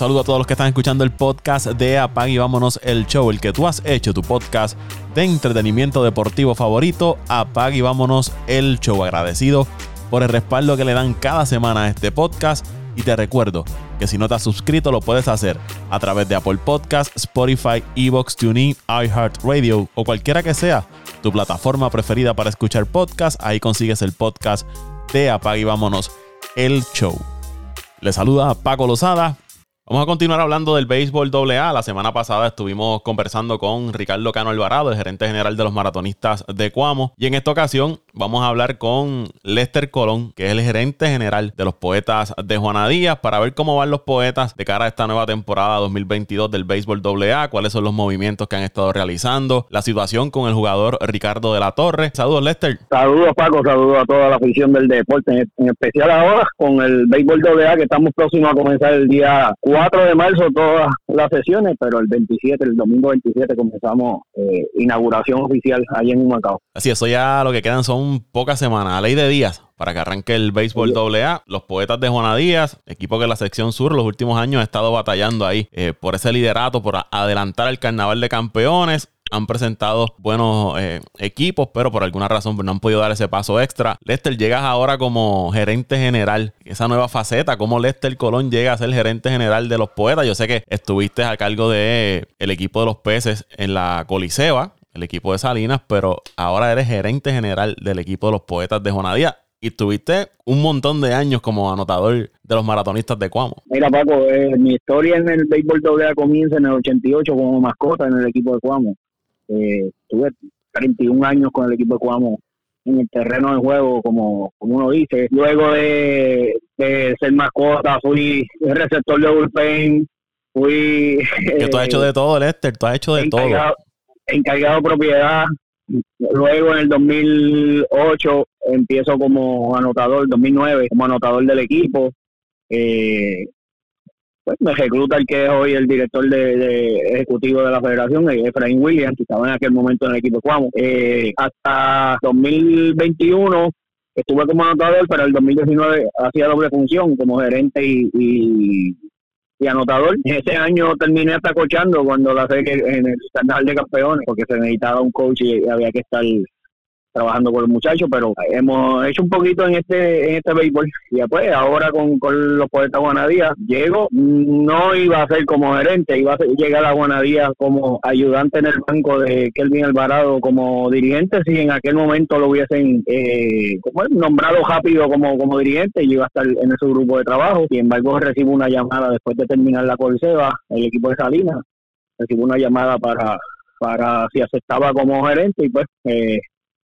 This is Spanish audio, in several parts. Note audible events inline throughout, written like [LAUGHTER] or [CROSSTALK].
Saludo a todos los que están escuchando el podcast de Apag y vámonos el show, el que tú has hecho tu podcast de entretenimiento deportivo favorito, Apag y vámonos el show. Agradecido por el respaldo que le dan cada semana a este podcast y te recuerdo que si no te has suscrito lo puedes hacer a través de Apple Podcast, Spotify, Evox, TuneIn, iHeartRadio o cualquiera que sea tu plataforma preferida para escuchar podcast. Ahí consigues el podcast de Apag y vámonos el show. Le saluda Paco Lozada Vamos a continuar hablando del béisbol AA. La semana pasada estuvimos conversando con Ricardo Cano Alvarado, el gerente general de los maratonistas de Cuamo. Y en esta ocasión vamos a hablar con Lester Colón, que es el gerente general de los poetas de Juana Díaz, para ver cómo van los poetas de cara a esta nueva temporada 2022 del béisbol AA, cuáles son los movimientos que han estado realizando, la situación con el jugador Ricardo de la Torre. Saludos, Lester. Saludos, Paco. Saludos a toda la afición del deporte, en especial ahora con el béisbol AA, que estamos próximos a comenzar el día 4 4 de marzo todas las sesiones, pero el 27, el domingo 27 comenzamos eh, inauguración oficial ahí en Humacao. Así, eso ya lo que quedan son pocas semanas, a ley de días para que arranque el béisbol AA. Los poetas de Juana Díaz, equipo que la sección sur los últimos años ha estado batallando ahí eh, por ese liderato, por adelantar el carnaval de campeones han presentado buenos eh, equipos, pero por alguna razón no han podido dar ese paso extra. Lester, llegas ahora como gerente general, esa nueva faceta, cómo Lester Colón llega a ser gerente general de los poetas. Yo sé que estuviste a cargo de el equipo de los peces en la Coliseba, el equipo de Salinas, pero ahora eres gerente general del equipo de los poetas de Jonadía y tuviste un montón de años como anotador de los maratonistas de Cuamo. Mira, Paco, eh, mi historia en el béisbol AA comienza en el 88 como mascota en el equipo de Cuamo. Eh, tuve 31 años con el equipo de Cuamo en el terreno de juego, como, como uno dice. Luego de, ser mascota, fui receptor de bullpen, fui... Que tú has hecho de todo, Lester, tú has hecho de todo. Encargado de propiedad. Luego en el 2008 empiezo como anotador, 2009 como anotador del equipo. Eh, pues, me recluta el que es hoy el director de, ejecutivo de la federación, Efraín Williams, que estaba en aquel momento en el equipo Cuamo. Eh, hasta 2021 estuve como anotador, pero el 2019 hacía doble función como gerente y, y, anotador. Ese año terminé hasta cochando cuando la sé que en el canal de campeones, porque se necesitaba un coach y había que estar trabajando con los muchachos, pero hemos hecho un poquito en este en este béisbol. Y después, ahora con, con los poetas Guanadías, llego, no iba a ser como gerente, iba a llegar a Guanadías como ayudante en el banco de Kelvin Alvarado como dirigente, si en aquel momento lo hubiesen eh, como nombrado rápido como, como dirigente, yo iba a estar en ese grupo de trabajo. Sin embargo, recibo una llamada después de terminar la Coliseba, el equipo de Salinas, recibo una llamada para para si aceptaba como gerente y pues eh,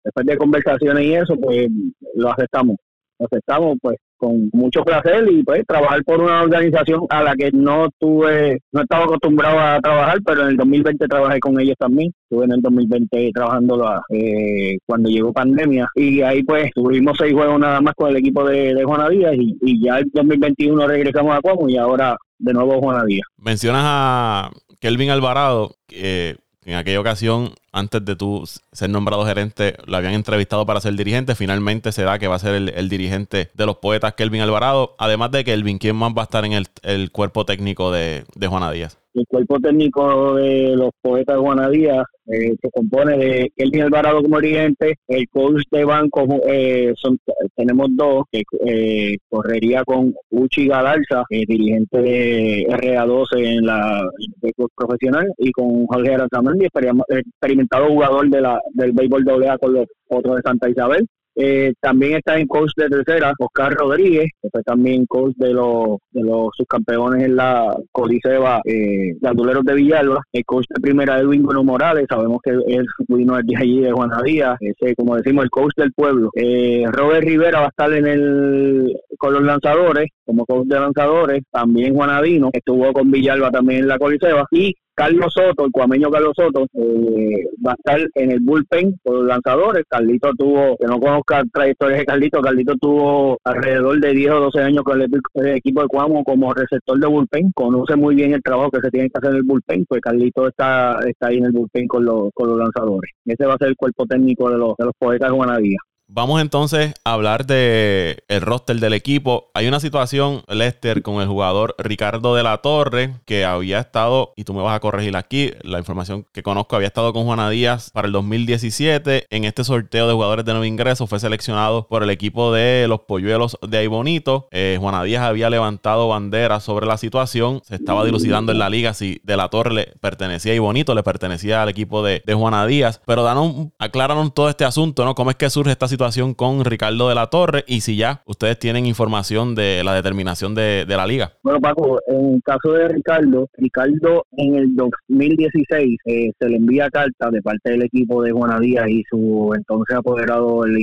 después de conversaciones y eso, pues lo aceptamos. Lo aceptamos pues con mucho placer y pues trabajar por una organización a la que no tuve, no estaba acostumbrado a trabajar, pero en el 2020 trabajé con ellos también. Estuve en el 2020 trabajando eh, cuando llegó pandemia y ahí pues tuvimos seis juegos nada más con el equipo de, de y, y ya el 2021 regresamos a Cuamo y ahora de nuevo Juana Díaz. Mencionas a Kelvin Alvarado, que en aquella ocasión, antes de tú ser nombrado gerente, lo habían entrevistado para ser dirigente. Finalmente se da que va a ser el, dirigente de los poetas Kelvin Alvarado. Además de Kelvin, ¿quién más va a estar en el, cuerpo técnico de, de Juana Díaz? El cuerpo técnico de los poetas Díaz eh, se compone de Kelvin Alvarado como dirigente, el coach de banco, eh, son, tenemos dos, que eh, correría con Uchi Galarza, dirigente de RA12 en la béisbol profesional, y con Jorge Aranzamendi, experimentado jugador de la, del béisbol AA con los otros de Santa Isabel. Eh, también está en coach de tercera, Oscar Rodríguez, que fue también coach de los, de los subcampeones en la Coliseba, eh, Ganduleros de Villalba. El coach de primera, Edwin Bueno Morales, sabemos que él vino de allí de Juana Díaz, ese, como decimos, el coach del pueblo. Eh, Robert Rivera va a estar en el con los lanzadores, como coach de lanzadores. También Juanadino, estuvo con Villalba también en la Coliseba. Y Carlos Soto, el cuameño Carlos Soto, eh, va a estar en el bullpen por los lanzadores. Carlito tuvo, que no conozca trayectorias de Carlito, Carlito tuvo alrededor de 10 o 12 años con el, equipo de Cuamo como receptor de bullpen. Conoce muy bien el trabajo que se tiene que hacer en el bullpen, pues Carlito está, está ahí en el bullpen con los, con los lanzadores. Ese va a ser el cuerpo técnico de los, de los poetas de Guanadía. Vamos entonces a hablar de el roster del equipo. Hay una situación, Lester, con el jugador Ricardo de la Torre, que había estado, y tú me vas a corregir aquí, la información que conozco, había estado con Juana Díaz para el 2017. En este sorteo de jugadores de nuevo ingreso fue seleccionado por el equipo de los Polluelos de Aibonito. Eh, Juana Díaz había levantado bandera sobre la situación. Se estaba dilucidando en la liga si de la Torre le pertenecía a Aibonito, le pertenecía al equipo de, de Juana Díaz. Pero danos, aclararon todo este asunto, ¿no? ¿Cómo es que surge esta situación? Situación con Ricardo de la Torre y si ya ustedes tienen información de la determinación de, la liga. Bueno, Paco, en el caso de Ricardo, Ricardo en el 2016 eh, se le envía carta de parte del equipo de Juana y su entonces apoderado, el,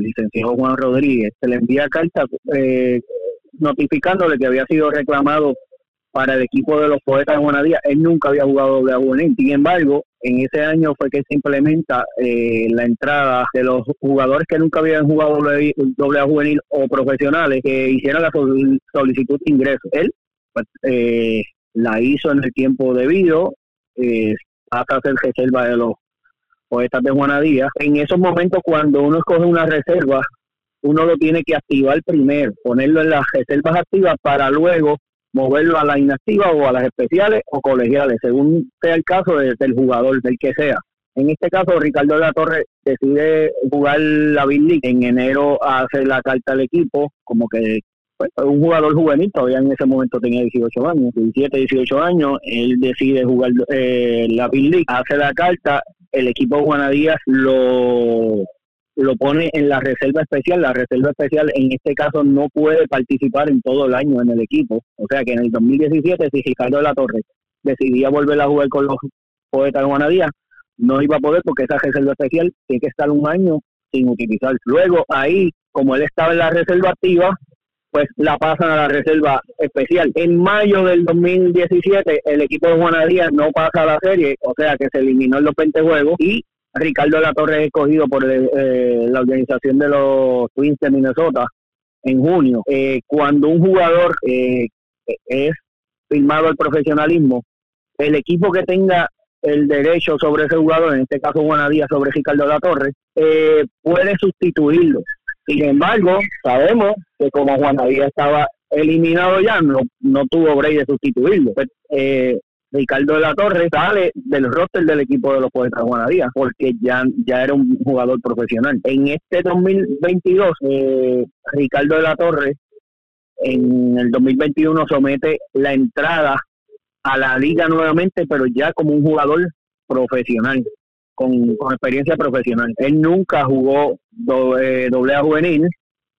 licenciado Juan Rodríguez, se le envía carta eh, notificándole que había sido reclamado para el equipo de los poetas de Juanadía. Él nunca había jugado doble juvenil. Sin embargo, en ese año fue que se implementa eh, la entrada de los jugadores que nunca habían jugado doble, juvenil o profesionales que hicieran la solicitud de ingreso. Él pues, eh, la hizo en el tiempo debido, eh, hasta hacer reserva de los poetas de Juanadía. En esos momentos, cuando uno escoge una reserva, uno lo tiene que activar primero, ponerlo en las reservas activas para luego moverlo a la inactiva o a las especiales o colegiales, según sea el caso del jugador, del que sea. En este caso, Ricardo de la Torre decide jugar la Big League. En enero hace la carta al equipo, como que pues, un jugador juvenil, todavía en ese momento tenía 18 años, 17, 18 años. Él decide jugar eh, la Big League, hace la carta. El equipo Juana Díaz lo lo pone en la reserva especial. La reserva especial en este caso no puede participar en todo el año en el equipo. O sea que en el 2017, si Ricardo de la Torre decidía volver a jugar con los poetas de Juanadía, no iba a poder porque esa reserva especial tiene que estar un año sin utilizar. Luego ahí, como él estaba en la reserva activa, pues la pasan a la reserva especial. En mayo del 2017, el equipo de Juanadía no pasa a la serie, o sea que se eliminó en los 20 juegos y Ricardo La Torre es escogido por eh, la organización de los Twins de Minnesota en junio. Eh, cuando un jugador eh, es firmado al profesionalismo, el equipo que tenga el derecho sobre ese jugador, en este caso Juanadía sobre Ricardo La Torre, puede sustituirlo. Sin embargo, sabemos que como Juanadía estaba eliminado ya, no, no tuvo break de sustituirlo. Pues, Ricardo de la Torre sale del roster del equipo de los Poetas de Juanadía porque ya, ya era un jugador profesional. En este 2022, eh, Ricardo de la Torre en el 2021 somete la entrada a la liga nuevamente, pero ya como un jugador profesional, con, experiencia profesional. Él nunca jugó doble, doble A juvenil,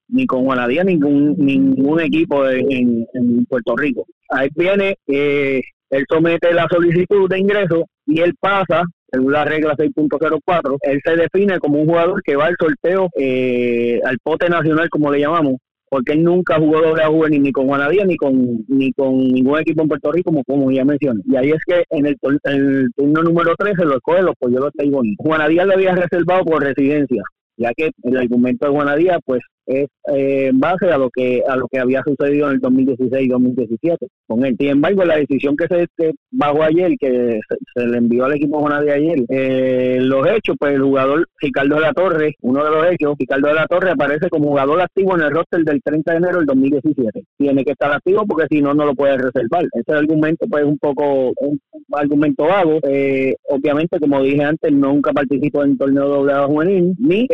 ni con Juanadía, ningún, ningún equipo en, en Puerto Rico. Ahí viene eh, él somete la solicitud de ingreso y él pasa, según la regla 6.04, él se define como un jugador que va al sorteo, eh, al pote nacional, como le llamamos, porque él nunca jugó doble a juvenil ni con Juanadía ni con ni con ningún equipo en Puerto Rico, como, como ya mencioné. Y ahí es que en el, el turno número 13 lo escoge los pollos de. Juanadía le había reservado por residencia, ya que el argumento de Juanadía, pues es eh, en base a lo que a lo que había sucedido en el 2016 y 2017 con él. Sin embargo, la decisión que se bajó ayer, que se, le envió al equipo de ayer, eh, los hechos, pues el jugador Ricardo de la Torre, uno de los hechos, Ricardo de la Torre aparece como jugador activo en el roster del 30 de enero del 2017. Tiene que estar activo porque si no, no lo puede reservar. Ese argumento, pues, es un poco un, argumento vago. Eh, obviamente, como dije antes, nunca participó en torneo doble juvenil, ni,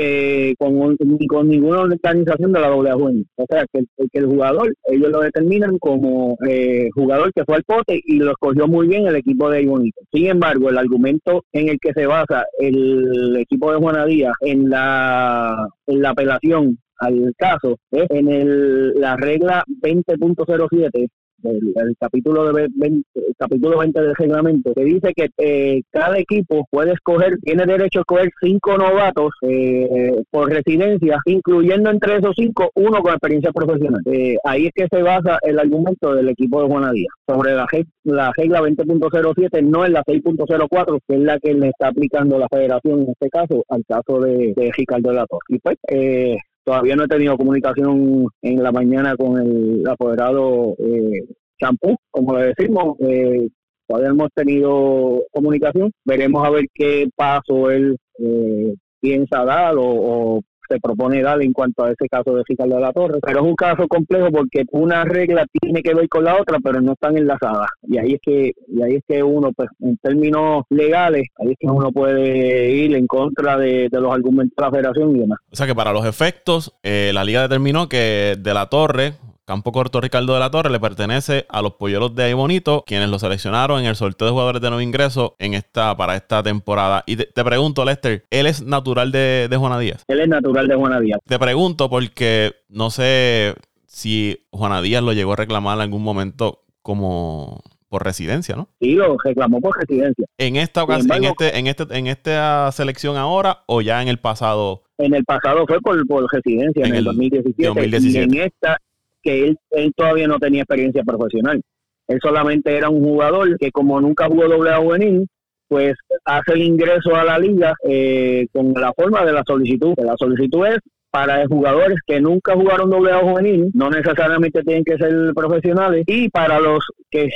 con, ni con ninguna organización de la juvenil. O sea, que, que, el jugador, ellos lo determinan como eh, jugador que fue al pote y lo escogió muy bien el equipo de Bonito. Sin embargo, el argumento en el que se basa el equipo de Juanadía en la, en la apelación al caso es en el, la regla 20.07 el, capítulo de 20, capítulo 20 del reglamento que dice que eh, cada equipo puede escoger tiene derecho a escoger cinco novatos eh, por residencia incluyendo entre esos cinco uno con experiencia profesional. Eh, ahí es que se basa el argumento del equipo de Juanadía sobre la, la regla 20.07 no es la 6.04 que es la que le está aplicando la federación en este caso al caso de, de Ricardo de la Torre y pues eh, Todavía no he tenido comunicación en la mañana con el apoderado eh, Champú, como le decimos. Eh, todavía hemos tenido comunicación. Veremos a ver qué paso él eh, piensa dar o, se propone dar en cuanto a ese caso de Ricardo de la Torre. Pero es un caso complejo porque una regla tiene que ver con la otra, pero no están enlazadas. Y ahí es que, y ahí es que uno, pues, en términos legales, ahí es que uno puede ir en contra de, los argumentos de la federación y demás. O sea que para los efectos, eh, la liga determinó que de la Torre Campo Corto Ricardo de la Torre le pertenece a los polluelos de Ahí Bonito, quienes lo seleccionaron en el sorteo de jugadores de nuevo ingreso en esta, para esta temporada. Y te, pregunto, Lester, ¿él es natural de, de Juana Díaz? Él es natural de Juana Díaz. Te pregunto porque no sé si Juana Díaz lo llegó a reclamar en algún momento como por residencia, ¿no? Sí, lo reclamó por residencia. En esta ocasión, en este, en este, en esta selección ahora o ya en el pasado. En el pasado fue por, por residencia en, el 2017, 2017. Y en esta que él, él todavía no tenía experiencia profesional. Él solamente era un jugador que como nunca jugó doble A juvenil, pues hace el ingreso a la liga eh, con la forma de la solicitud. La solicitud es para jugadores que nunca jugaron doble A juvenil, no necesariamente tienen que ser profesionales, y para los que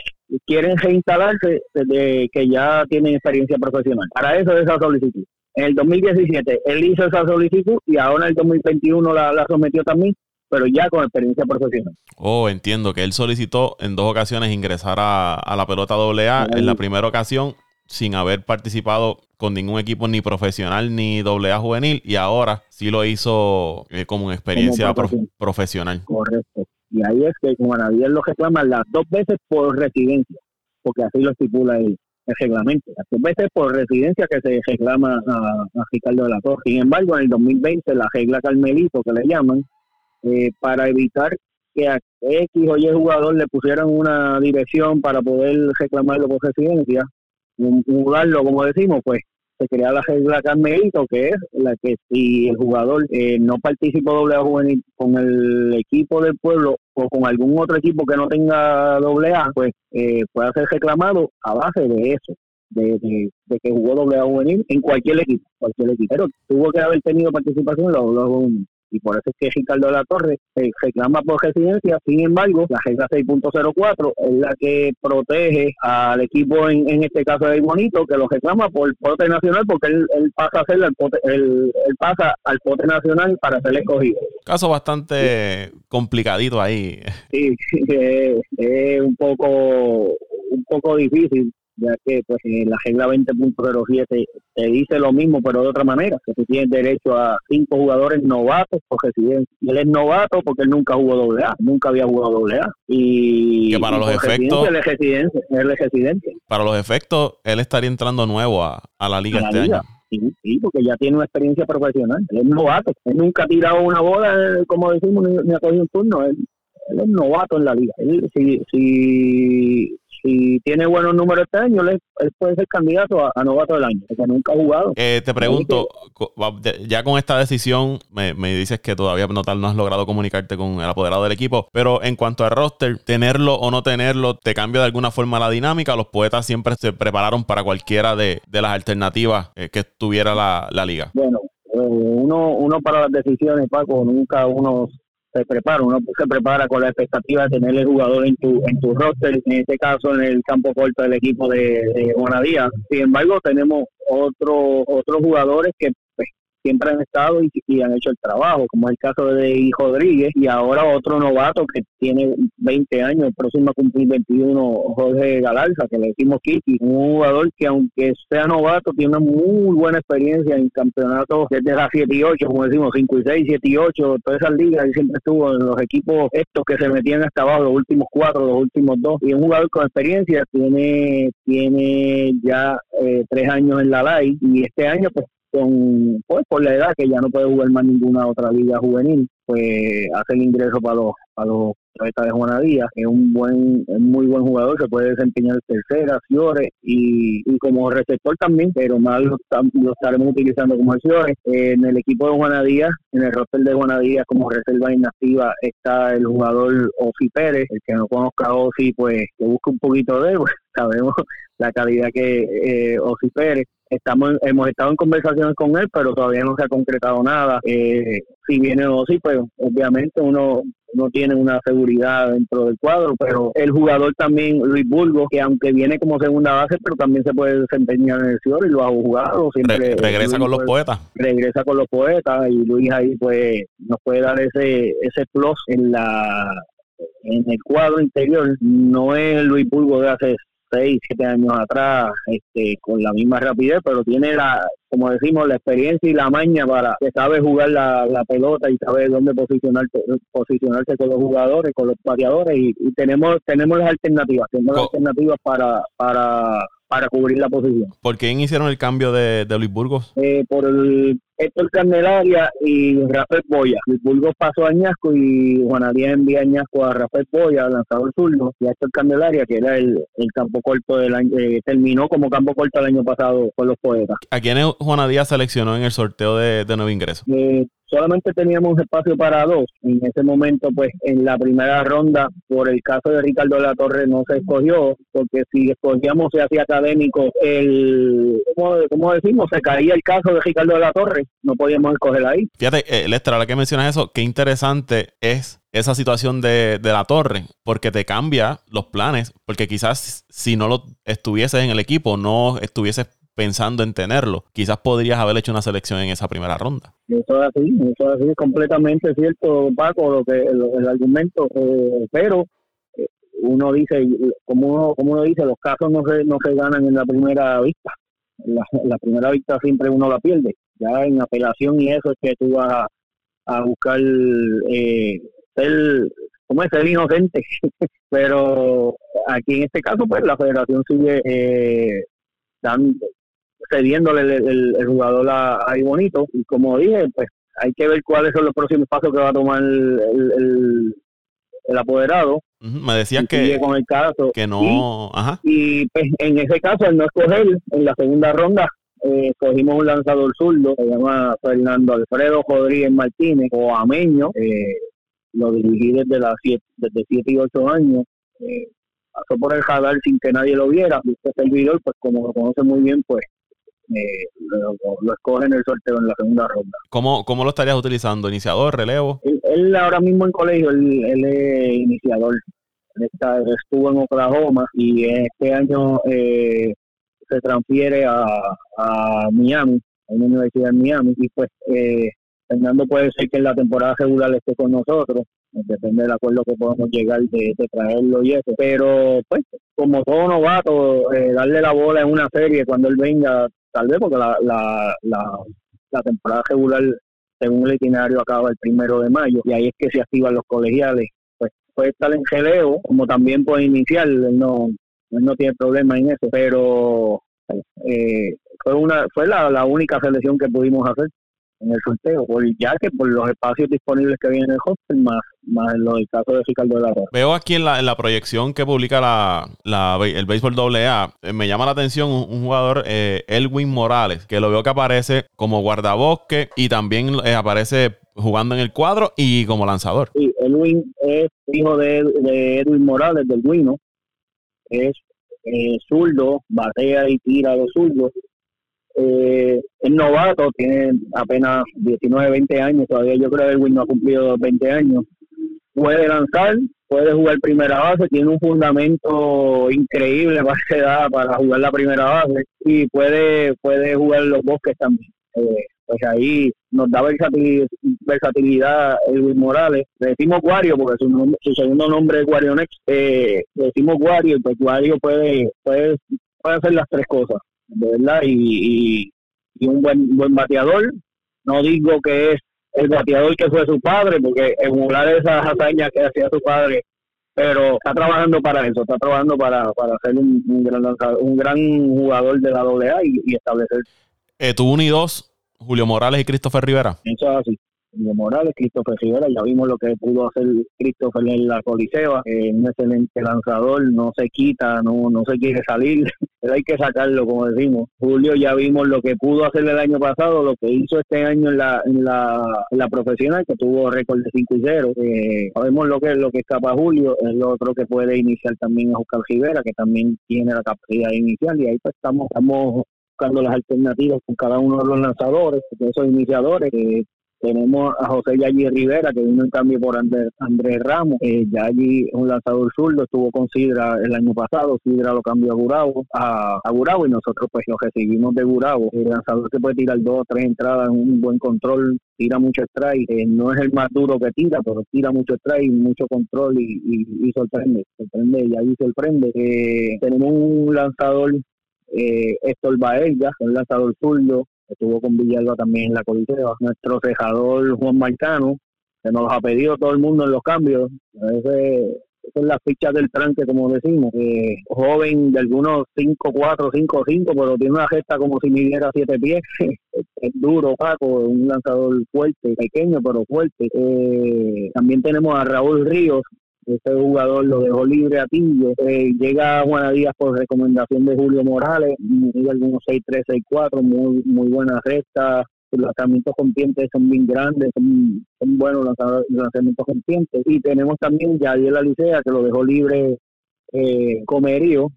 quieren reinstalarse desde que ya tienen experiencia profesional. Para eso es esa solicitud. En el 2017 él hizo esa solicitud y ahora en el 2021 la, la sometió también pero ya con experiencia profesional. Oh, entiendo que él solicitó en dos ocasiones ingresar a, la pelota AA. En la primera ocasión sin haber participado con ningún equipo ni profesional ni AA juvenil y ahora sí lo hizo eh, como una experiencia profesional. Correcto. Y ahí es que Juan lo reclama las dos veces por residencia, porque así lo estipula el, el reglamento. Las dos veces por residencia que se reclama a, a Ricardo de la Torre. Sin embargo, en el 2020 la regla Carmelito, que le llaman, eh, para evitar que a X o Y jugador le pusieran una dirección para poder reclamarlo por residencia, mudarlo, como decimos, pues se crea la regla Carmelito, que es la que si el jugador eh, no participó doble A juvenil con el equipo del pueblo o con algún otro equipo que no tenga doble A, pues eh, puede ser reclamado a base de eso. De, que jugó doble A juvenil en cualquier equipo, cualquier equipo. Pero tuvo que haber tenido participación en los doble y por eso es que Ricardo de la Torre se reclama por residencia. Sin embargo, la regla 6.04 es la que protege al equipo, en, este caso de Bonito, que lo reclama por pote nacional porque él, pasa a ser el pote, él, pasa al pote nacional para ser escogido. Caso bastante complicadito ahí. Sí, [LAUGHS] es un poco un poco difícil ya que pues la regla 20.07 te dice lo mismo pero de otra manera, que tú tienes derecho a cinco jugadores novatos por residencia. Y él es novato porque él nunca jugó doble A, nunca había jugado doble A. Y, que para los efectos él es, residente, Para los efectos, él estaría entrando nuevo a, la liga este año. Sí, porque ya tiene una experiencia profesional. Él es novato. Él nunca ha tirado una bola, como decimos, ni, ha cogido un turno. Él, es novato en la liga. Él, si, si si tiene buenos números este año, él, puede ser candidato a, novato del año, porque nunca ha jugado. Eh, te pregunto, ya con esta decisión, me, dices que todavía no, tal, no has logrado comunicarte con el apoderado del equipo, pero en cuanto al roster, tenerlo o no tenerlo, ¿te cambia de alguna forma la dinámica? Los poetas siempre se prepararon para cualquiera de, las alternativas eh, que tuviera la, la liga. Bueno, eh, uno, uno para las decisiones, Paco, nunca uno se prepara, uno se prepara con la expectativa de tener el jugador en tu en tu roster, en este caso en el campo corto del equipo de, de Juanadía. Sin embargo, tenemos otros otros jugadores que siempre han estado y, han hecho el trabajo, como es el caso de Hijo Rodríguez y ahora otro novato que tiene 20 años, próximo a cumplir 21, Jorge Galarza, que le decimos Kiki, un jugador que aunque sea novato, tiene una muy buena experiencia en campeonatos desde las 7 y 8, como decimos, 5 y 6, 7 y 8, todas esas ligas, y siempre estuvo en los equipos estos que se metían hasta abajo, los últimos cuatro, los últimos dos, y un jugador con experiencia, tiene, tiene ya eh, tres años en la LAI, y este año pues con pues por la edad que ya no puede jugar más ninguna otra liga juvenil pues hace el ingreso para los para los de Juana Díaz es un buen muy buen jugador se puede desempeñar tercera Fiore y, y como receptor también pero más lo, estaremos utilizando como Fiore en el equipo de Juana Díaz en el roster de Juana Díaz como reserva inactiva está el jugador Osi Pérez el que no conozca a Osi pues que busque un poquito de él pues, [LAUGHS] sabemos la calidad que eh, Osi Pérez. Estamos hemos estado en conversaciones con él pero todavía no se ha concretado nada. Eh, si viene o sí pues obviamente uno no tiene una seguridad dentro del cuadro, pero el jugador también, Luis Burgos, que aunque viene como segunda base, pero también se puede desempeñar en el cielo y lo ha jugado. Siempre, regresa con los poetas. Regresa con los poetas y Luis ahí pues nos puede dar ese, ese plus en la en el cuadro interior. No es Luis Burgos de hace seis, siete años atrás, este, con la misma rapidez, pero tiene la, como decimos, la experiencia y la maña para que sabe jugar la, pelota y sabe dónde posicionarse, posicionarse con los jugadores, con los pateadores y, tenemos tenemos las alternativas, tenemos las alternativas para, para para cubrir la posición. ¿Por quién hicieron el cambio de, de Luis Burgos? Eh, por el Héctor Candelaria y Rafael Boya. Luis Burgos pasó a Añasco y Juan Díaz envía a Añasco a Rafael Boya, lanzador zurdo, y a Héctor Candelaria, que era el, campo corto del año, eh, terminó como campo corto el año pasado con los poetas. ¿A quién Juan Díaz seleccionó en el sorteo de, de nuevo ingreso? Eh, solamente teníamos espacio para dos. En ese momento, pues en la primera ronda, por el caso de Ricardo de la Torre, no se escogió, porque si escogíamos se hacía académico, el, ¿cómo, decimos? Se caía el caso de Ricardo de la Torre, no podíamos escoger ahí. Fíjate, eh, Lester, ahora que mencionas eso, qué interesante es esa situación de, de, la torre, porque te cambia los planes, porque quizás si no lo estuvieses en el equipo, no estuvieses pensando en tenerlo, quizás podrías haber hecho una selección en esa primera ronda. Eso es así, eso es así, completamente cierto, Paco, lo que el, argumento, eh, pero eh, uno dice, como uno, como uno dice, los casos no se, no se ganan en la primera vista. La, primera vista siempre uno la pierde. Ya en apelación y eso es que tú vas a, buscar eh, ser, como es, ser inocente. [LAUGHS] pero aquí en este caso, pues la federación sigue eh, dando, cediéndole el, el, jugador a, ahí bonito. Y como dije, pues hay que ver cuáles son los próximos pasos que va a tomar el, el, apoderado. Me decían que, con el caso. que no. Y, pues, en ese caso, al no escoger, en la segunda ronda, eh, cogimos un lanzador zurdo, se llama Fernando Alfredo Rodríguez Martínez, o Ameño, eh, lo dirigí desde las siete, desde 7 y 8 años. Eh, pasó por el radar sin que nadie lo viera. Este servidor, pues como lo conoce muy bien, pues eh, lo, escoge en el sorteo en la segunda ronda. ¿Cómo, cómo lo estarías utilizando? ¿Iniciador, relevo? Él, ahora mismo en colegio, él, es iniciador. está, estuvo en Oklahoma y este año eh, se transfiere a, a Miami, a una universidad en Miami, y pues eh, Fernando puede ser que en la temporada regular esté con nosotros, depende del acuerdo que podamos llegar de, traerlo y eso, pero pues como todo novato, eh, darle la bola en una serie cuando él venga tal vez porque la, la, la, temporada regular, según el itinerario, acaba el primero de mayo y ahí es que se activan los colegiales. Pues puede estar en geleo, como también puede iniciar, no, no tiene problema en eso, pero eh, fue una fue la, la única selección que pudimos hacer en el sorteo, por, ya que por los espacios disponibles que había en el hostel, más, más en los casos de Ricardo de la Rosa. Veo aquí en la, en la proyección que publica la, la, el béisbol AA, eh, me llama la atención un, jugador, eh, Elwin Morales, que lo veo que aparece como guardabosque y también eh, aparece jugando en el cuadro y como lanzador. Sí, Elwin es hijo de, de Edwin Morales, del Guino, es zurdo, batea y tira los zurdos eh, es novato, tiene apenas 19, 20 años, todavía yo creo que Elwin no ha cumplido 20 años. Puede lanzar, puede jugar primera base, tiene un fundamento increíble para [LAUGHS] para jugar la primera base y puede puede jugar los bosques también. Eh, pues ahí nos da versatilidad, versatilidad Elwin Morales. Le decimos Guario porque su, su segundo nombre es Guario Next. Eh, le decimos Guario y pues Guario puede, puede, puede hacer las tres cosas de verdad, y, y, un buen, buen bateador. No digo que es el bateador que fue su padre, porque emular esas hazañas que hacía su padre, pero está trabajando para eso, está trabajando para, para ser un, gran un gran jugador de la AA y, y establecer. Eh, tú unidos, Julio Morales y Christopher Rivera. Eso es así. Morales, Christopher Rivera, ya vimos lo que pudo hacer Christopher en la Coliseo, eh, un excelente lanzador, no se quita, no, no se quiere salir, [LAUGHS] pero hay que sacarlo, como decimos. Julio ya vimos lo que pudo hacer el año pasado, lo que hizo este año en la, en la, la profesional, que tuvo récord de 5 y 0. Eh, sabemos lo que, lo que escapa Julio, es lo otro que puede iniciar también a Oscar Rivera, que también tiene la capacidad inicial, y ahí pues estamos, estamos buscando las alternativas con cada uno de los lanzadores, de esos iniciadores, que tenemos a José Yagi Rivera, que vino en cambio por Andrés, Ramos. Eh, es un lanzador zurdo, estuvo con Sidra el año pasado. Sidra lo cambió a Gurabo, a, a Gurabo y nosotros pues lo recibimos de Gurabo. El lanzador que puede tirar dos o tres entradas, un buen control, tira mucho strike. Eh, no es el más duro que tira, pero tira mucho strike, mucho control y, y, sorprende. Sorprende, Yagi sorprende. Eh, tenemos un lanzador eh, Héctor Baella, un lanzador zurdo, estuvo con Villalba también en la coliseo. Nuestro cejador Juan Marcano, que nos ha pedido todo el mundo en los cambios. Ese, es la ficha del tranque, como decimos. Eh, joven de algunos 5, 4, 5, 5, pero tiene una gesta como si midiera 7 pies. [LAUGHS] es duro, Paco, un lanzador fuerte, pequeño, pero fuerte. Eh, también tenemos a Raúl Ríos, ese jugador lo dejó libre a Tillo. Eh, llega Juana Díaz por recomendación de Julio Morales, hay algunos 6-3, 6-4, muy, muy buena recta. Los lanzamientos conscientes son bien grandes, son, buenos los lanzamientos conscientes. Y tenemos también Yadiel Alicea, que lo dejó libre eh, Comerío,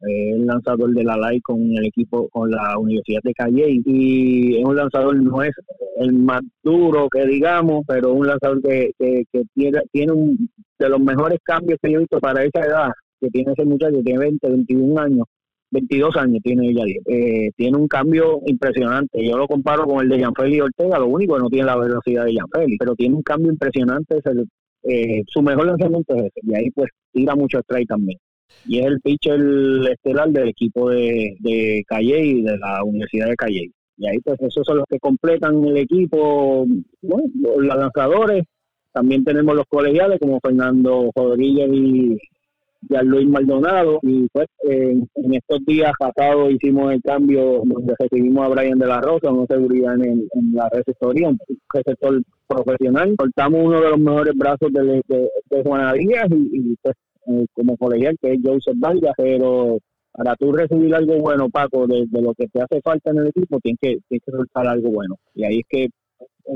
el lanzador de la LAI con el equipo, con la Universidad de Calle y es un lanzador, no es el más duro que digamos, pero un lanzador que, que, tiene, tiene un de los mejores cambios que yo he visto para esa edad que tiene ese muchacho, tiene 20, 21 años, 22 años tiene ella, eh, tiene un cambio impresionante. Yo lo comparo con el de Gianfeli Ortega, lo único que no tiene la velocidad de Gianfeli, pero tiene un cambio impresionante. Es eh, su mejor lanzamiento es ese, y ahí pues tira mucho strike también y es el pitcher estelar del equipo de, de Calle y de la Universidad de Calle. Y ahí pues esos son los que completan el equipo, bueno, los lanzadores. También tenemos los colegiales como Fernando Rodríguez y, y Luis Maldonado. Y pues en, estos días pasados hicimos el cambio donde recibimos a Brian de la Rosa, una seguridad en, la receptoría, un receptor profesional. Cortamos uno de los mejores brazos de, de, Juana Díaz y, y pues eh, como colegial, que es Joseph Vargas, pero para tú recibir algo bueno, Paco, de, lo que te hace falta en el equipo, tienes que, tienes que soltar algo bueno. Y ahí es que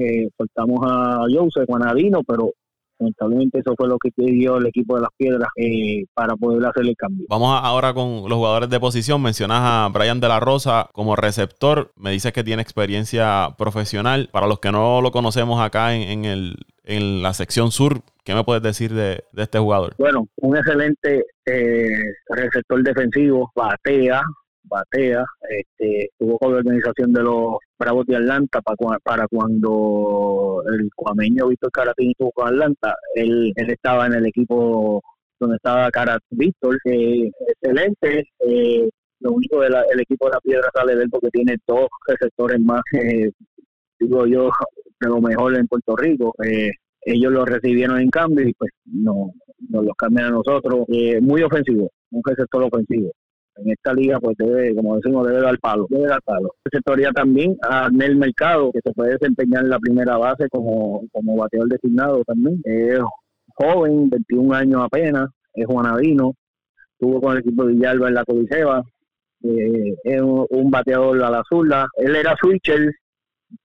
eh, soltamos a Joseph, Juanadino, pero lamentablemente eso fue lo que dio el equipo de las piedras eh, para poder hacer el cambio. Vamos ahora con los jugadores de posición. Mencionas a Brian de la Rosa como receptor. Me dices que tiene experiencia profesional. Para los que no lo conocemos acá en, el, en la sección sur, ¿qué me puedes decir de, este jugador? Bueno, un excelente eh, receptor defensivo, batea, batea, este, estuvo con la organización de los Bravos de Atlanta para, para cuando el cuameño Víctor Caratín estuvo con Atlanta, él, él estaba en el equipo donde estaba Carat Víctor, eh, excelente, eh, lo único del el equipo de la piedra sale de él porque tiene dos receptores más, eh, digo yo, de lo mejor en Puerto Rico. ellos lo recibieron en cambio y pues no nos los cambian a nosotros. muy ofensivo, un receptor ofensivo en esta liga pues debe, como decimos, debe dar palo, debe dar palo. Sectoría también a Nel Mercado, que se puede desempeñar en la primera base como, como bateador designado también. Es joven, 21 años apenas, es juanadino, estuvo con el equipo de Villalba en la Codiceba, eh, es un, bateador a la zurda. Él era switcher,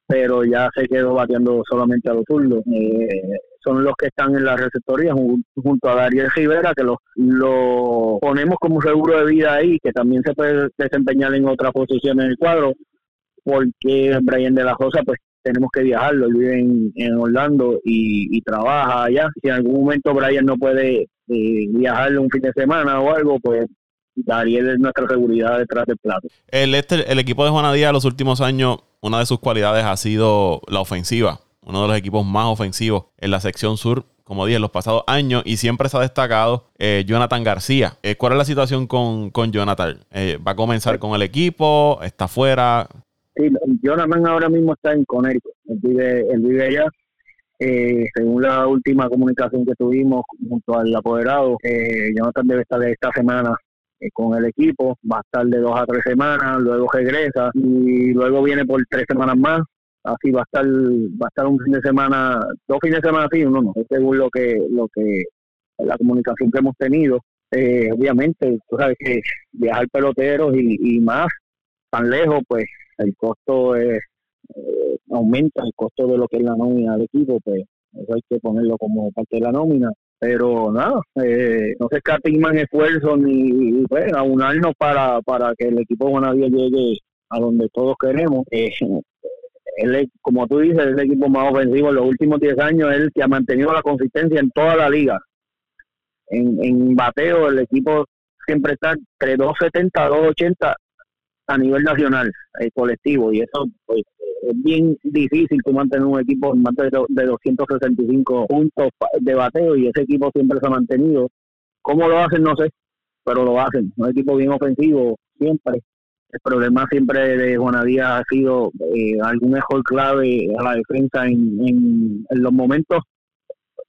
pero ya se quedó bateando solamente a los zurdos. Eh, son los que están en la receptoría junto a Dariel Rivera, que lo, lo ponemos como seguro de vida ahí, que también se puede desempeñar en otra posición en el cuadro, porque Brian de la Rosa, pues tenemos que viajarlo, él vive en, Orlando y, trabaja allá. Si en algún momento Brian no puede eh, viajar un fin de semana o algo, pues Dariel es nuestra seguridad detrás del plato. El, este, el equipo de Juana Díaz los últimos años, una de sus cualidades ha sido la ofensiva uno de los equipos más ofensivos en la sección sur, como dije, en los pasados años y siempre se ha destacado eh, Jonathan García. Eh, ¿Cuál es la situación con, con Jonathan? Eh, ¿Va a comenzar con el equipo? ¿Está fuera? Sí, Jonathan ahora mismo está en Connecticut. Él vive, él vive allá. según la última comunicación que tuvimos junto al apoderado, Jonathan debe estar esta semana con el equipo, va a estar de dos a tres semanas, luego regresa y luego viene por tres semanas más así va a estar va a estar un fin de semana dos fines de semana así uno no según lo que lo que la comunicación que hemos tenido eh, obviamente tú sabes que viajar peloteros y, más tan lejos pues el costo eh, aumenta el costo de lo que es la nómina del equipo pues eso hay que ponerlo como parte de la nómina pero nada, eh, no se escatiman esfuerzos ni pues, aunarnos para, para que el equipo de Bonavia llegue a donde todos queremos. Eh, él, como tú dices, es el equipo más ofensivo en los últimos 10 años, es el que ha mantenido la consistencia en toda la liga. En, en bateo, el equipo siempre está entre 270 a 280 a nivel nacional, eh, colectivo, y eso pues, es bien difícil tú mantener un equipo más de, de 265 puntos de bateo y ese equipo siempre se ha mantenido. ¿Cómo lo hacen? No sé, pero lo hacen. Un equipo bien ofensivo siempre. El problema siempre de Juanadía ha sido eh, algún mejor clave a la defensa en, en, los momentos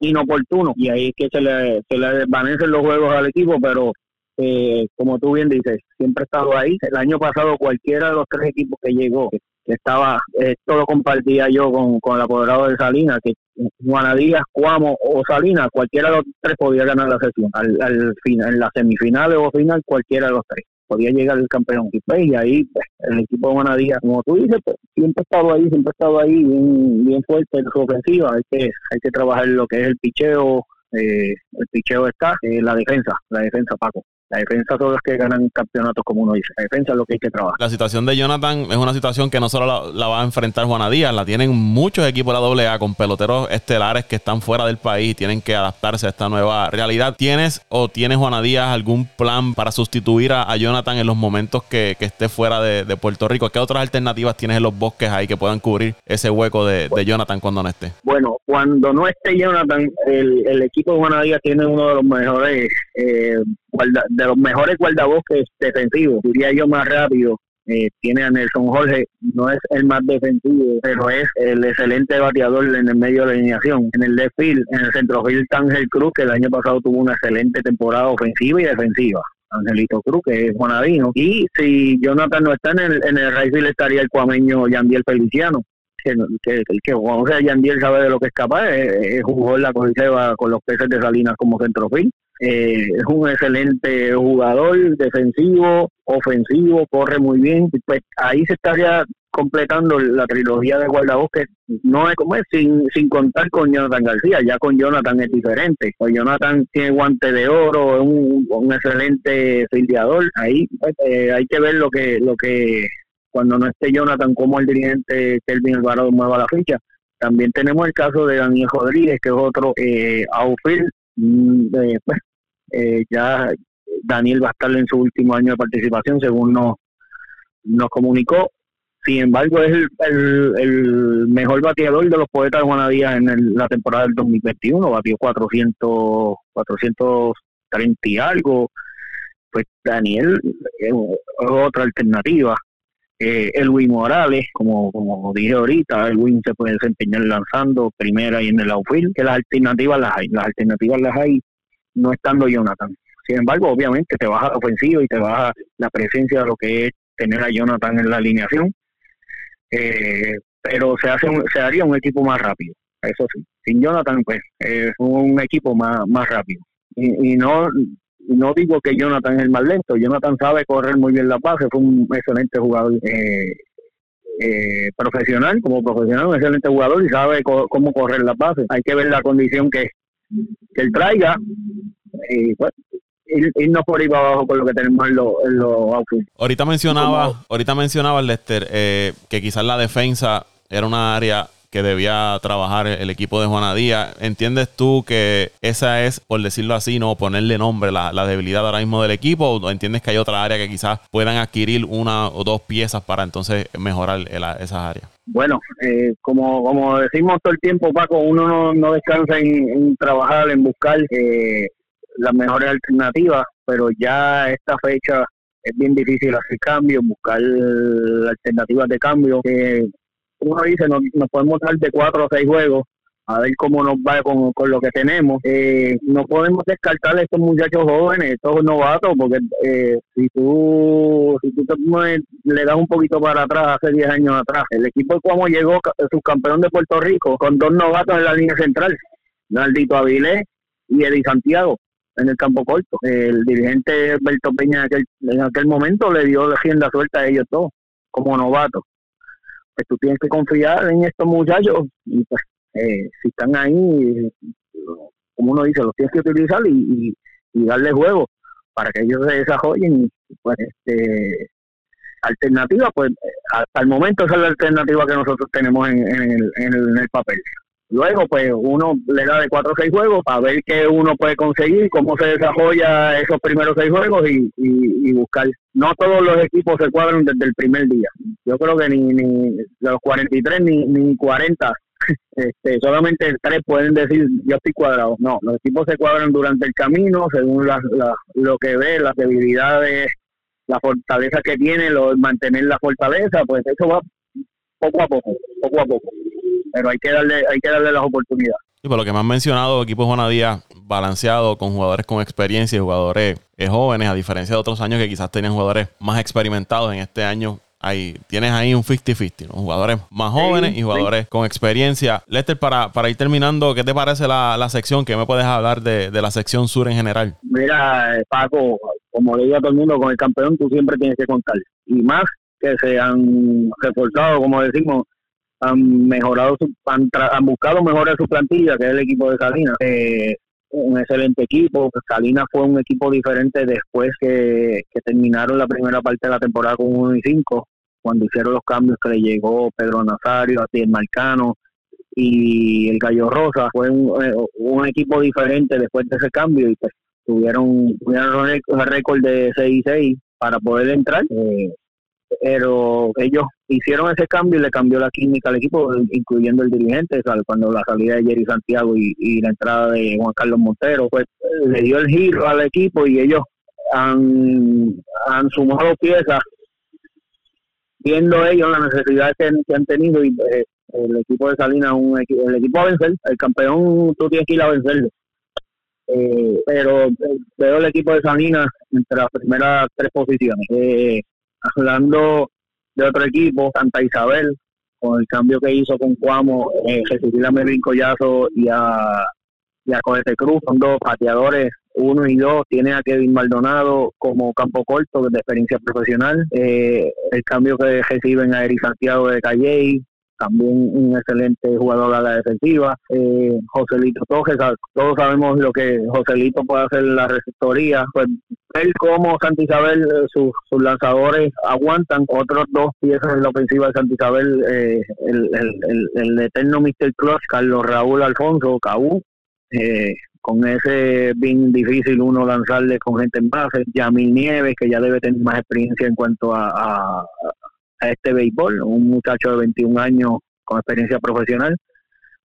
inoportunos y ahí es que se le, se le desvanecen los juegos al equipo, pero eh, como tú bien dices, siempre he estado ahí. El año pasado cualquiera de los tres equipos que llegó, que estaba, esto lo compartía yo con, con el apoderado de Salinas, que Juanadías, Cuamo o Salinas, cualquiera de los tres podía ganar la sesión. Al, al final, en las semifinales o final, cualquiera de los tres podía llegar el campeón. Y pues, ahí pues, el equipo de como tú dices, pues, siempre ha estado ahí, siempre ha estado ahí bien, bien fuerte en su ofensiva. Hay que, hay que trabajar lo que es el picheo, eh, el picheo está, la defensa, la defensa, Paco. La defensa son las que ganan campeonatos, como uno dice. La defensa es lo que hay que trabajar. La situación de Jonathan es una situación que no solo la, va a enfrentar Juana Díaz, la tienen muchos equipos de la AA con peloteros estelares que están fuera del país y tienen que adaptarse a esta nueva realidad. ¿Tienes o tienes Juana Díaz algún plan para sustituir a, Jonathan en los momentos que, esté fuera de, Puerto Rico? ¿Qué otras alternativas tienes en los bosques ahí que puedan cubrir ese hueco de, Jonathan cuando no esté? Bueno, cuando no esté Jonathan, el, equipo de Juana Díaz tiene uno de los mejores eh, de los mejores guardabosques defensivos, diría yo más rápido. Eh, tiene a Nelson Jorge, no es el más defensivo, pero es el excelente bateador en el medio de la alineación. En el left field, en el centrofield, Ángel Cruz, que el año pasado tuvo una excelente temporada ofensiva y defensiva. Angelito Cruz, que es Juanadino. Y si Jonathan no está en el, en el right field, estaría el cuameño Yandiel Feliciano. Que, que, que, o sea, Yandiel sabe de lo que es capaz, jugó en la Coliseba con los peces de Salinas como centrofield eh, es un excelente jugador, defensivo, ofensivo, corre muy bien. Pues ahí se estaría completando la trilogía de guardabosques. No es como es, sin, sin contar con Jonathan García. Ya con Jonathan es diferente. Pues Jonathan tiene guante de oro, es un, un excelente fildeador. Ahí pues, eh, hay que ver lo que, lo que cuando no esté Jonathan, como el dirigente Kelvin Alvarado mueva la ficha. También tenemos el caso de Daniel Rodríguez, que es otro eh, outfield mm, pues, eh, ya Daniel va a estar en su último año de participación, según nos, nos comunicó. Sin embargo, es el, el, mejor bateador de los poetas de en la temporada del 2021. Batió 400, 430 y algo. Pues Daniel es otra alternativa. Eh, Elwin Morales, como, como dije ahorita, Elwin se puede desempeñar lanzando primera y en el outfield, que las alternativas las hay. Las alternativas las hay no estando Jonathan. Sin embargo, obviamente te baja la ofensiva y te baja la presencia de lo que es tener a Jonathan en la alineación. Eh, pero se hace se haría un equipo más rápido, eso sí. Sin Jonathan, pues, es un equipo más, más rápido. Y, no no digo que Jonathan es el más lento, Jonathan sabe correr muy bien la base, fue un excelente jugador eh, eh, profesional, como profesional, un excelente jugador y sabe cómo correr la base. Hay que ver la condición que, que él traiga y pues irnos por ahí para abajo con lo que tenemos en los, en outfits. Ahorita mencionaba, ahorita mencionaba Lester eh, que quizás la defensa era una área que debía trabajar el equipo de Juana Díaz. ¿Entiendes tú que esa es, por decirlo así, no ponerle nombre, la, la debilidad ahora mismo del equipo? ¿O entiendes que hay otra área que quizás puedan adquirir una o dos piezas para entonces mejorar esas áreas? Bueno, eh, como, como decimos todo el tiempo, Paco, uno no, descansa en, trabajar, en buscar eh, las mejores alternativas, pero ya esta fecha es bien difícil hacer cambios, buscar alternativas de cambio. que uno dice, nos, nos podemos dar de cuatro o seis juegos a ver cómo nos va con, lo que tenemos. Eh, no podemos descartar a estos muchachos jóvenes, estos novatos, porque eh, si tú si tú te, le das un poquito para atrás, hace 10 años atrás, el equipo de Cuamo llegó subcampeón de Puerto Rico con dos novatos en la línea central, Naldito Avilés y Eddie Santiago en el campo corto. El dirigente Berto Peña en aquel, en aquel momento le dio agenda suelta a ellos todos como novatos. Pues tú tienes que confiar en estos muchachos y pues eh, si están ahí, como uno dice, los tienes que utilizar y, darle juego para que ellos se desarrollen y pues este alternativa, pues hasta el momento esa es la alternativa que nosotros tenemos en, el, en el papel. Luego, pues uno le da de cuatro o seis juegos para ver qué uno puede conseguir, cómo se desarrolla esos primeros seis juegos y, y, buscar. No todos los equipos se cuadran desde el primer día. Yo creo que ni, ni los 43 ni, ni 40, [LAUGHS] este, solamente tres pueden decir yo estoy cuadrado. No, los equipos se cuadran durante el camino según la, lo que ve, las debilidades, la fortaleza que tiene, lo, mantener la fortaleza, pues eso va poco a poco, poco a poco pero hay que darle, hay que darle las oportunidades. Y por lo que me han mencionado, equipo Juana Díaz balanceado con jugadores con experiencia y jugadores eh, jóvenes, a diferencia de otros años que quizás tenían jugadores más experimentados. En este año hay, tienes ahí un 50-50, jugadores más jóvenes y jugadores con experiencia. Lester, para, para ir terminando, ¿qué te parece la, la sección? ¿Qué me puedes hablar de, de la sección sur en general? Mira, eh, Paco, como le digo a todo el mundo, con el campeón tú siempre tienes que contar. Y más que se han reforzado, como decimos, han mejorado, su, han, han buscado mejorar su plantilla, que es el equipo de Salinas. Eh, un excelente equipo. Salinas fue un equipo diferente después que, terminaron la primera parte de la temporada con 1 y 5, cuando hicieron los cambios que le llegó Pedro Nazario, el Marcano y el Gallo Rosa. Fue un, eh, un equipo diferente después de ese cambio y pues tuvieron, tuvieron un récord de 6 y 6 para poder entrar. Eh, pero ellos hicieron ese cambio y le cambió la química al equipo, incluyendo el dirigente, cuando la salida de Jerry Santiago y, la entrada de Juan Carlos Montero, pues le dio el giro al equipo y ellos han, han sumado piezas, viendo ellos la necesidad que, han tenido y eh, el equipo de Salinas, un el equipo a vencer, el campeón tú tienes que ir a vencerlo. Eh, pero eh, veo el equipo de Salinas entre las primeras tres posiciones. Eh, hablando de otro equipo, Santa Isabel, con el cambio que hizo con Cuamo, eh, recibir a Melvin Collazo y a, y a Cruz, son dos pateadores, uno y dos, tiene a Kevin Maldonado como campo corto de experiencia profesional, eh, el cambio que reciben a Eri Santiago de Calley, también un excelente jugador a la defensiva. Eh, Joselito Tojes, todos sabemos lo que Joselito puede hacer en la receptoría. Pues ver cómo Santa Isabel, eh, sus, lanzadores aguantan. Otros dos piezas en la ofensiva de Santa Isabel, eh, el, el, el, eterno Mr. Clutch, Carlos Raúl Alfonso, Cabú. Eh, con ese bien difícil uno lanzarle con gente en base, Yamil Nieves, que ya debe tener más experiencia en cuanto a este béisbol, un muchacho de 21 años con experiencia profesional.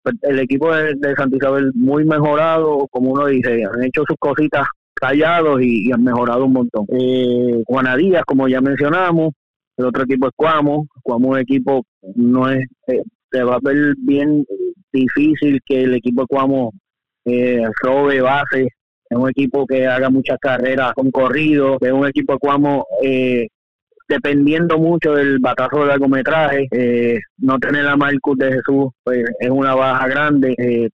Pues, el equipo de, de Santa Isabel muy mejorado, como uno dice, han hecho sus cositas callados y, han mejorado un montón. Eh, Díaz, como ya mencionamos, el otro equipo es Cuamo, Cuamo es un equipo, no es, eh, se va a ver bien difícil que el equipo de Cuamo eh, robe base, es un equipo que haga muchas carreras con corrido, es un equipo de Cuamo eh, dependiendo mucho del batazo de largometraje, eh, no tener a Marcus de Jesús pues, es una baja grande. Eh,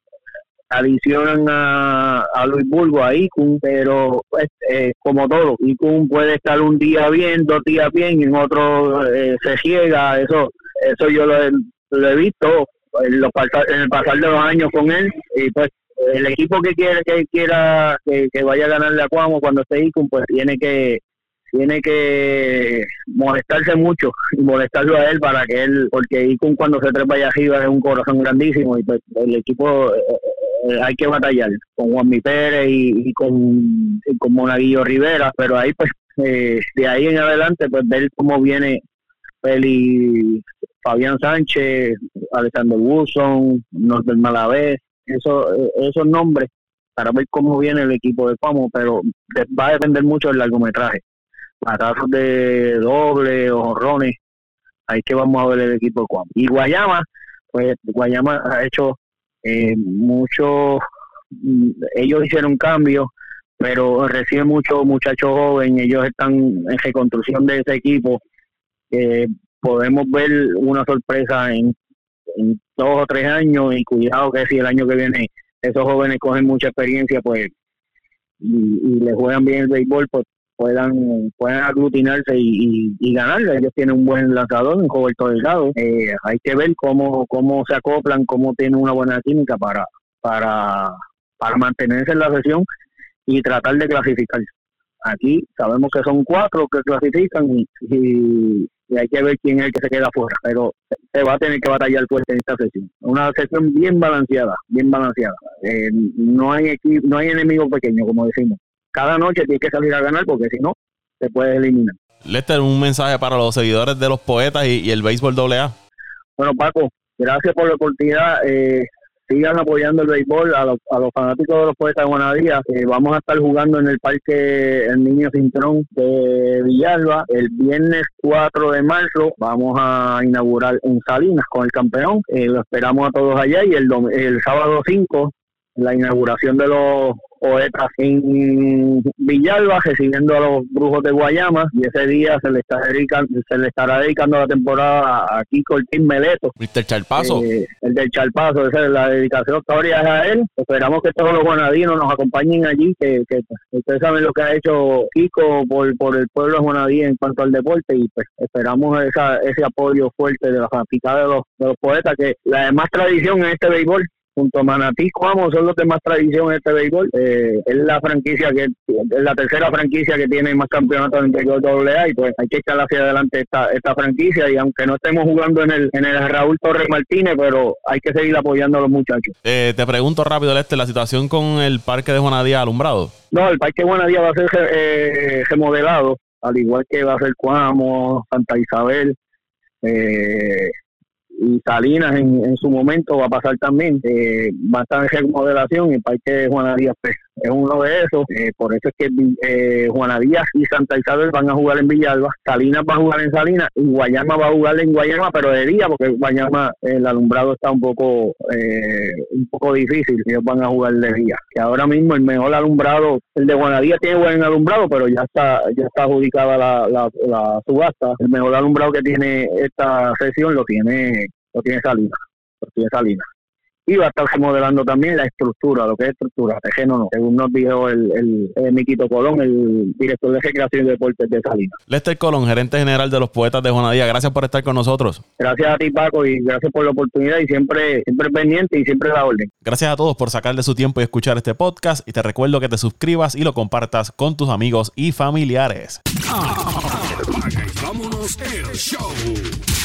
adicionan a, a Luis Burgo, a Icun, pero pues, eh, como todo, Icun puede estar un día bien, dos días bien, y en otro se ciega, eso eso yo lo he, visto en, los, en el pasar de los años con él, y pues el equipo que quiere que quiera que, vaya a ganarle a Cuamo cuando esté Icun, pues tiene que tiene que molestarse mucho y molestarlo a él para que él, porque cuando se trepa allá arriba es un corazón grandísimo y pues el equipo eh, eh, hay que batallar con Juan Mi Pérez y, con, con Monaguillo Rivera, pero ahí pues eh, de ahí en adelante pues ver cómo viene Feli Fabián Sánchez, Alexander Wilson, Norbert Malavé, eso, esos nombres para ver cómo viene el equipo de Cuamo, pero va a depender mucho del largometraje batazos de doble o jorrones, ahí que vamos a ver el equipo de. Y Guayama, pues Guayama ha hecho eh, mucho, mm, ellos hicieron cambios, pero recibe muchos muchachos jóvenes, ellos están en reconstrucción de ese equipo. podemos ver una sorpresa en, dos o tres años y cuidado que si el año que viene esos jóvenes cogen mucha experiencia pues y, y le juegan bien el béisbol, pues puedan puedan aglutinarse y, y, ganar. Ellos tienen un buen lanzador, un Roberto Delgado. Eh, hay que ver cómo, cómo se acoplan, cómo tienen una buena química para, para, para mantenerse en la sesión y tratar de clasificar. Aquí sabemos que son cuatro que clasifican y, hay que ver quién es el que se queda afuera, pero se va a tener que batallar fuerte en esta sesión. Una sesión bien balanceada, bien balanceada. Eh, no hay equipo, no hay enemigo pequeño, como decimos. Cada noche tiene que salir a ganar porque si no, se puede eliminar. Lester, un mensaje para los seguidores de los poetas y, el béisbol AA. Bueno, Paco, gracias por la oportunidad. Eh, sigan apoyando el béisbol a los, a los fanáticos de los poetas de Guanadía. Eh, vamos a estar jugando en el Parque El Niño Cintrón de Villalba el viernes 4 de marzo. Vamos a inaugurar en Salinas con el campeón. Eh, lo esperamos a todos allá y el, el sábado 5 la inauguración de los poetas en Villalba recibiendo a los brujos de Guayama y ese día se le está dedicando, se le estará dedicando la temporada a Kiko Ortiz Meleto. Mr. Charpazo. Eh, el del Charpazo, esa es la dedicación historia es a él. Esperamos que todos los guanadinos nos acompañen allí, que, ustedes saben lo que ha hecho Kiko por, por el pueblo de Guanadí en cuanto al deporte y pues esperamos esa, ese apoyo fuerte de la fanaticada de los, de los poetas, que la demás tradición en este béisbol junto a Manatí Cuamo son los de más tradición en este béisbol. Eh, es la franquicia que es la tercera franquicia que tiene más campeonatos en el béisbol AA y pues hay que echar hacia adelante esta, esta franquicia y aunque no estemos jugando en el, en el Raúl Torres Martínez, pero hay que seguir apoyando a los muchachos. Eh, te pregunto rápido, Lester, la situación con el parque de Juanadía alumbrado. No, el parque de Juanadía va a ser eh, remodelado, al igual que va a ser Cuamo, Santa Isabel. Eh, y Salinas en, en, su momento va a pasar también, eh, va a estar en remodelación el parque de Juana Díaz pues, es uno de esos, eh, por eso es que eh, Juana Díaz y Santa Isabel van a jugar en Villalba, Salinas va a jugar en Salinas y Guayama va a jugar en Guayama, pero de día, porque Guayama el alumbrado está un poco eh, un poco difícil, ellos van a jugar de día, que ahora mismo el mejor alumbrado, el de Juana tiene buen alumbrado, pero ya está ya está adjudicada la, la, la subasta, el mejor alumbrado que tiene esta sesión lo tiene lo tiene Salinas, lo tiene Salinas y va a estar remodelando también la estructura, lo que es estructura, terreno no, según nos dijo el, el, el, Miquito Colón, el director de Recreación y Deportes de Salinas. Lester Colón, gerente general de los Poetas de Juanadía, gracias por estar con nosotros. Gracias a ti Paco y gracias por la oportunidad y siempre, siempre pendiente y siempre la orden. Gracias a todos por sacarle su tiempo y escuchar este podcast y te recuerdo que te suscribas y lo compartas con tus amigos y familiares. vámonos el show.